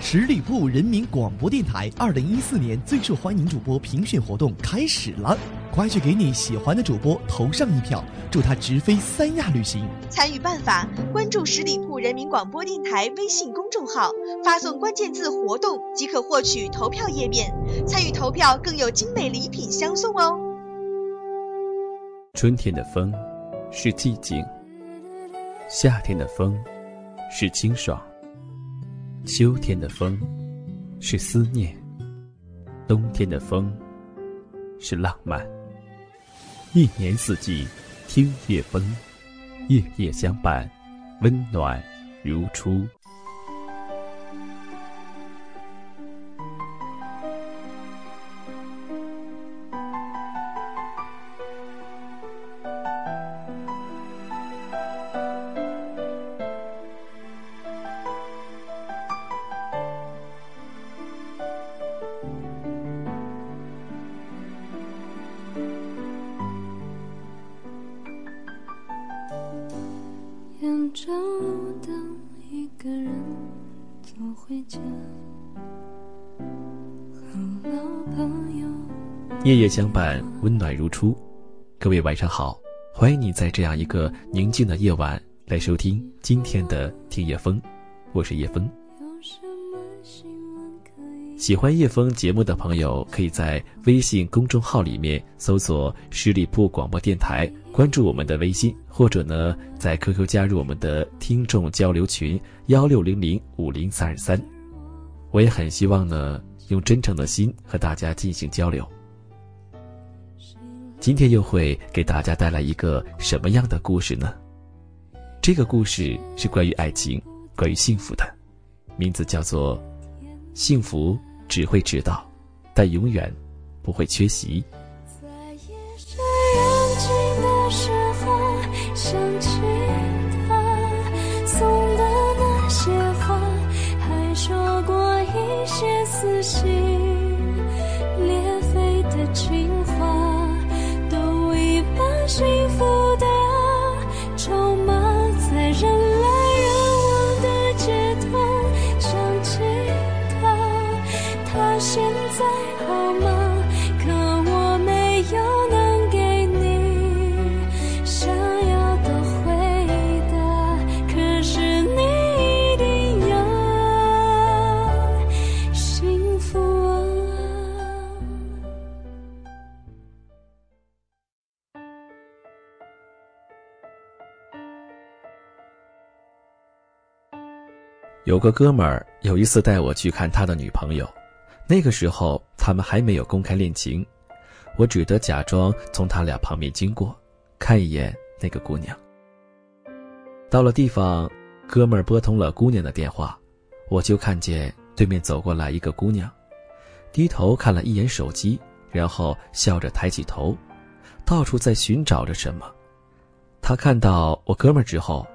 十里铺人民广播电台二零一四年最受欢迎主播评选活动开始了，快去给你喜欢的主播投上一票，祝他直飞三亚旅行。参与办法：关注十里铺人民广播电台微信公众号，发送关键字“活动”即可获取投票页面。参与投票更有精美礼品相送哦。春天的风是寂静，夏天的风是清爽。秋天的风，是思念；冬天的风，是浪漫。一年四季，听夜风，夜夜相伴，温暖如初。夜夜相伴，温暖如初。各位晚上好，欢迎你在这样一个宁静的夜晚来收听今天的听夜风，我是叶风。喜欢叶风节目的朋友，可以在微信公众号里面搜索“十里铺广播电台”，关注我们的微信，或者呢，在 QQ 加入我们的听众交流群幺六零零五零三二三。我也很希望呢，用真诚的心和大家进行交流。今天又会给大家带来一个什么样的故事呢？这个故事是关于爱情、关于幸福的，名字叫做《幸福只会迟到，但永远不会缺席》。心裂肺的情幸福有个哥们儿有一次带我去看他的女朋友，那个时候他们还没有公开恋情，我只得假装从他俩旁边经过，看一眼那个姑娘。到了地方，哥们儿拨通了姑娘的电话，我就看见对面走过来一个姑娘，低头看了一眼手机，然后笑着抬起头，到处在寻找着什么。他看到我哥们儿之后，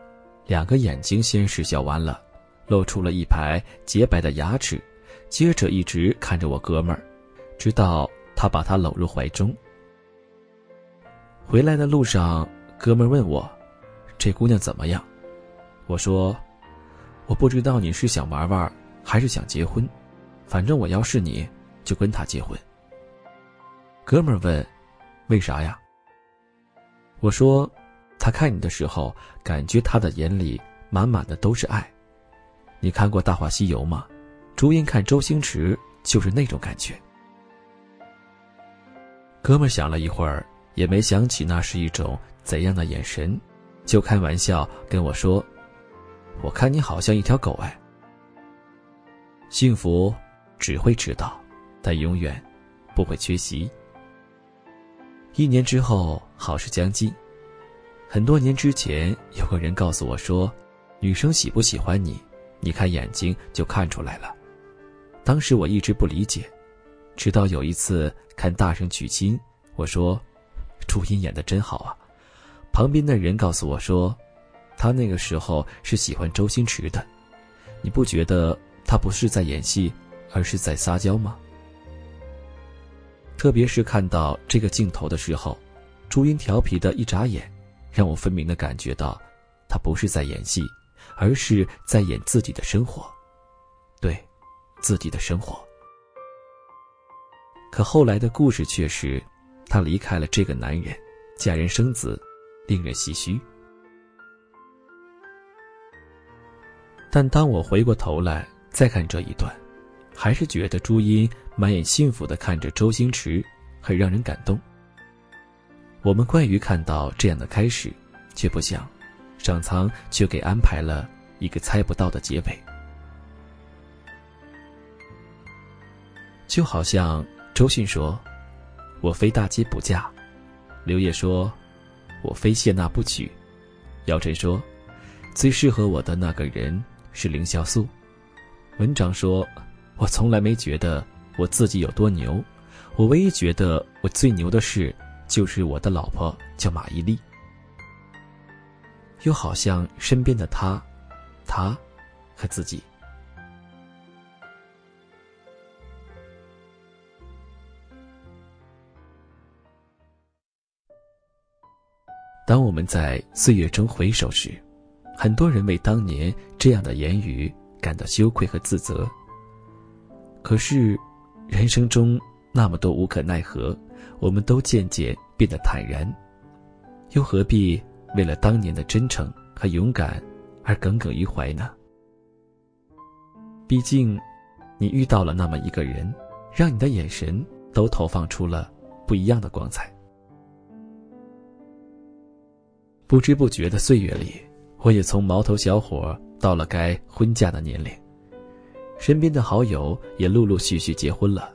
两个眼睛先是笑弯了。露出了一排洁白的牙齿，接着一直看着我哥们儿，直到他把他搂入怀中。回来的路上，哥们儿问我：“这姑娘怎么样？”我说：“我不知道你是想玩玩，还是想结婚，反正我要是你，就跟她结婚。”哥们儿问：“为啥呀？”我说：“他看你的时候，感觉他的眼里满满的都是爱。”你看过《大话西游》吗？朱茵看周星驰就是那种感觉。哥们想了一会儿，也没想起那是一种怎样的眼神，就开玩笑跟我说：“我看你好像一条狗哎。”幸福只会迟到，但永远不会缺席。一年之后，好事将近。很多年之前，有个人告诉我说：“女生喜不喜欢你？”你看眼睛就看出来了。当时我一直不理解，直到有一次看《大圣娶亲》，我说：“朱茵演的真好啊。”旁边的人告诉我说：“他那个时候是喜欢周星驰的。”你不觉得他不是在演戏，而是在撒娇吗？特别是看到这个镜头的时候，朱茵调皮的一眨眼，让我分明的感觉到，他不是在演戏。而是在演自己的生活，对，自己的生活。可后来的故事却是，她离开了这个男人，嫁人生子，令人唏嘘。但当我回过头来再看这一段，还是觉得朱茵满眼幸福的看着周星驰，很让人感动。我们惯于看到这样的开始，却不想，上苍却给安排了一个猜不到的结尾。就好像周迅说：“我非大姐不嫁。”刘烨说：“我非谢娜不娶。”姚晨说：“最适合我的那个人。”是凌潇肃。文章说：“我从来没觉得我自己有多牛，我唯一觉得我最牛的事，就是我的老婆叫马伊琍。”又好像身边的他，他和自己。当我们在岁月中回首时。很多人为当年这样的言语感到羞愧和自责。可是，人生中那么多无可奈何，我们都渐渐变得坦然，又何必为了当年的真诚和勇敢而耿耿于怀呢？毕竟，你遇到了那么一个人，让你的眼神都投放出了不一样的光彩。不知不觉的岁月里。我也从毛头小伙到了该婚嫁的年龄，身边的好友也陆陆续续结婚了，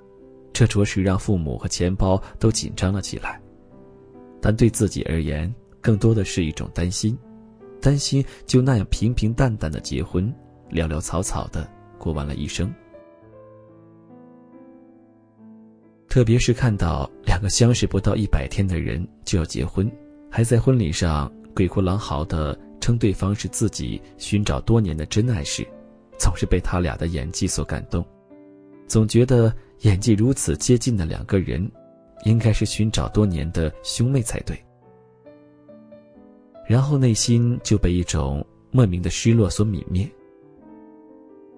这着实让父母和钱包都紧张了起来。但对自己而言，更多的是一种担心，担心就那样平平淡淡的结婚，潦潦草草的过完了一生。特别是看到两个相识不到一百天的人就要结婚，还在婚礼上鬼哭狼嚎的。称对方是自己寻找多年的真爱时，总是被他俩的演技所感动，总觉得演技如此接近的两个人，应该是寻找多年的兄妹才对。然后内心就被一种莫名的失落所泯灭。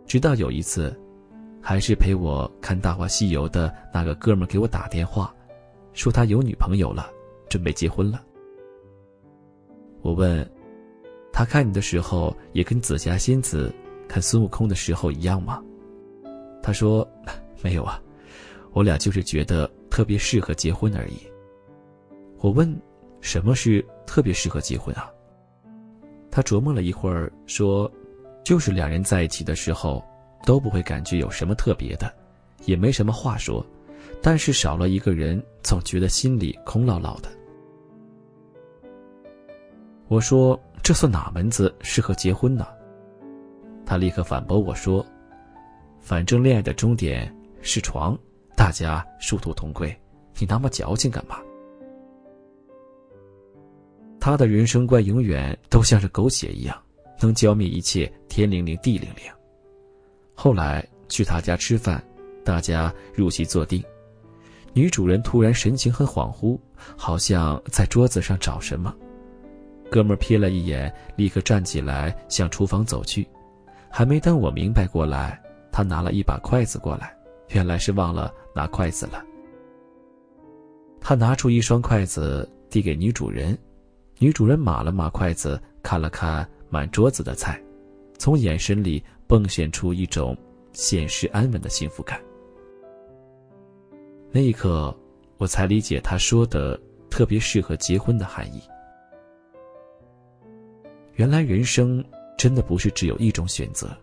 直到有一次，还是陪我看《大话西游》的那个哥们给我打电话，说他有女朋友了，准备结婚了。我问。他看你的时候，也跟紫霞仙子看孙悟空的时候一样吗？他说：“没有啊，我俩就是觉得特别适合结婚而已。”我问：“什么是特别适合结婚啊？”他琢磨了一会儿说：“就是两人在一起的时候，都不会感觉有什么特别的，也没什么话说，但是少了一个人，总觉得心里空落落的。”我说。这算哪门子适合结婚呢？他立刻反驳我说：“反正恋爱的终点是床，大家殊途同归，你那么矫情干嘛？”他的人生观永远都像是狗血一样，能浇灭一切天灵灵地灵灵。后来去他家吃饭，大家入席坐定，女主人突然神情很恍惚，好像在桌子上找什么。哥们瞥了一眼，立刻站起来向厨房走去。还没等我明白过来，他拿了一把筷子过来，原来是忘了拿筷子了。他拿出一双筷子递给女主人，女主人码了码筷子，看了看满桌子的菜，从眼神里迸现出一种现实安稳的幸福感。那一刻，我才理解他说的特别适合结婚的含义。原来人生真的不是只有一种选择，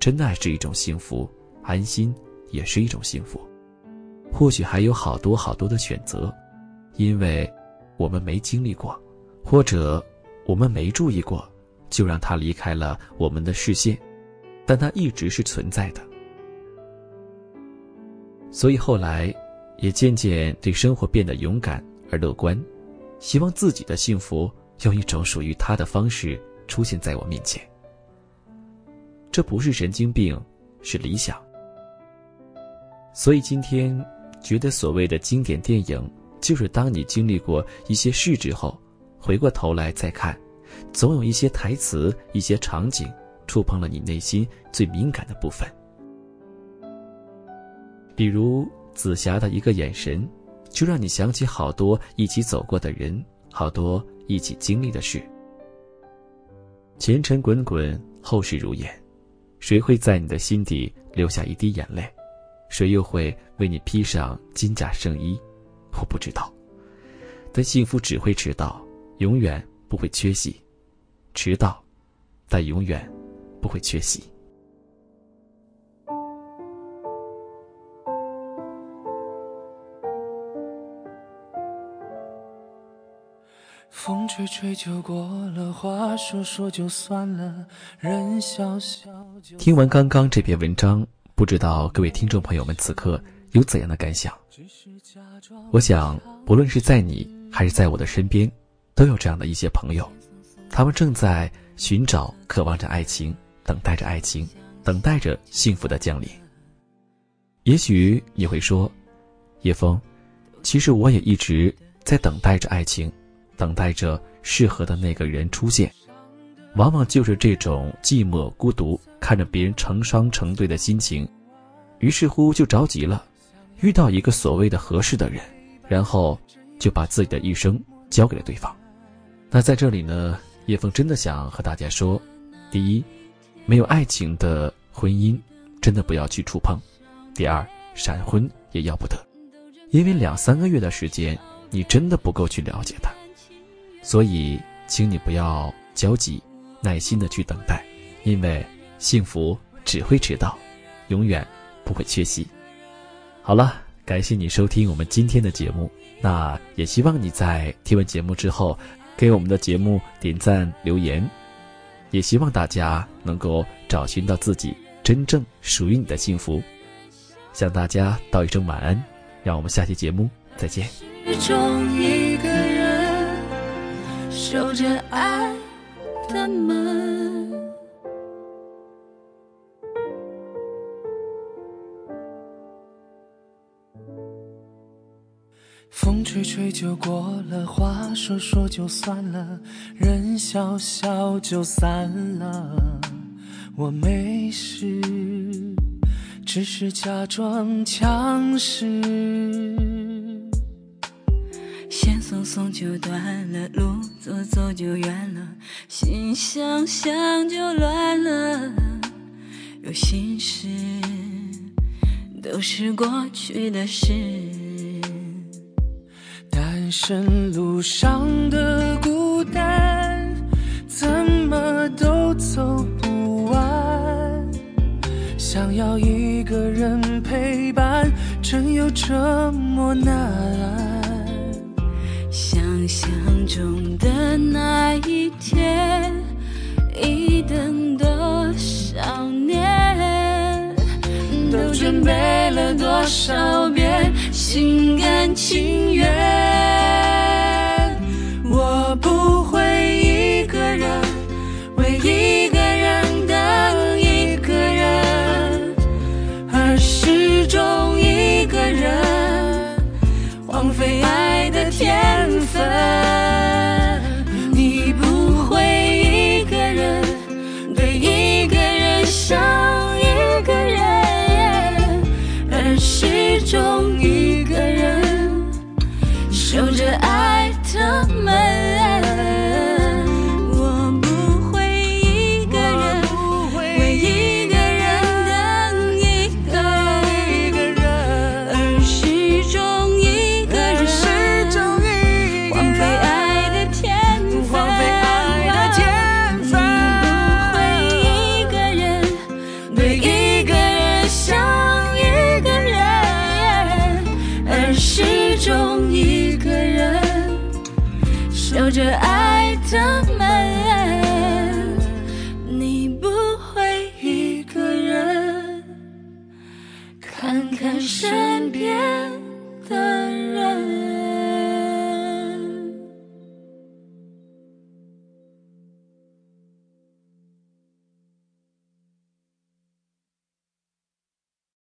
真爱是一种幸福，安心也是一种幸福，或许还有好多好多的选择，因为我们没经历过，或者我们没注意过，就让它离开了我们的视线，但它一直是存在的。所以后来，也渐渐对生活变得勇敢而乐观，希望自己的幸福。用一种属于他的方式出现在我面前，这不是神经病，是理想。所以今天觉得所谓的经典电影，就是当你经历过一些事之后，回过头来再看，总有一些台词、一些场景，触碰了你内心最敏感的部分。比如紫霞的一个眼神，就让你想起好多一起走过的人，好多一起经历的事。前尘滚滚，后事如烟，谁会在你的心底留下一滴眼泪？谁又会为你披上金甲圣衣？我不知道。但幸福只会迟到，永远不会缺席。迟到，但永远不会缺席。风吹吹就过了，话说说就算了，人笑笑。听完刚刚这篇文章，不知道各位听众朋友们此刻有怎样的感想？我想，不论是在你还是在我的身边，都有这样的一些朋友，他们正在寻找、渴望着爱情，等待着爱情，等待着幸福的降临。也许你会说，叶枫，其实我也一直在等待着爱情。等待着适合的那个人出现，往往就是这种寂寞孤独，看着别人成双成对的心情，于是乎就着急了，遇到一个所谓的合适的人，然后就把自己的一生交给了对方。那在这里呢，叶枫真的想和大家说：第一，没有爱情的婚姻，真的不要去触碰；第二，闪婚也要不得，因为两三个月的时间，你真的不够去了解他。所以，请你不要焦急，耐心的去等待，因为幸福只会迟到，永远不会缺席。好了，感谢你收听我们今天的节目，那也希望你在听完节目之后，给我们的节目点赞留言，也希望大家能够找寻到自己真正属于你的幸福。向大家道一声晚安，让我们下期节目再见。始终一个人守着爱的门，风吹吹就过了，话说说就算了，人笑笑就散了。我没事，只是假装强势。线松松就断了，路走走就远了，心想想就乱了。有心事都是过去的事。人生路上的孤单，怎么都走不完。想要一个人陪伴，真有这么难？想象中的那一天，一等多少年，都准备了多少遍，心甘情愿。始终一个人守着爱的门